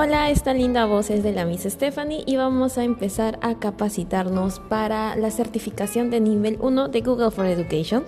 Hola, esta linda voz es de la Miss Stephanie y vamos a empezar a capacitarnos para la certificación de nivel 1 de Google for Education.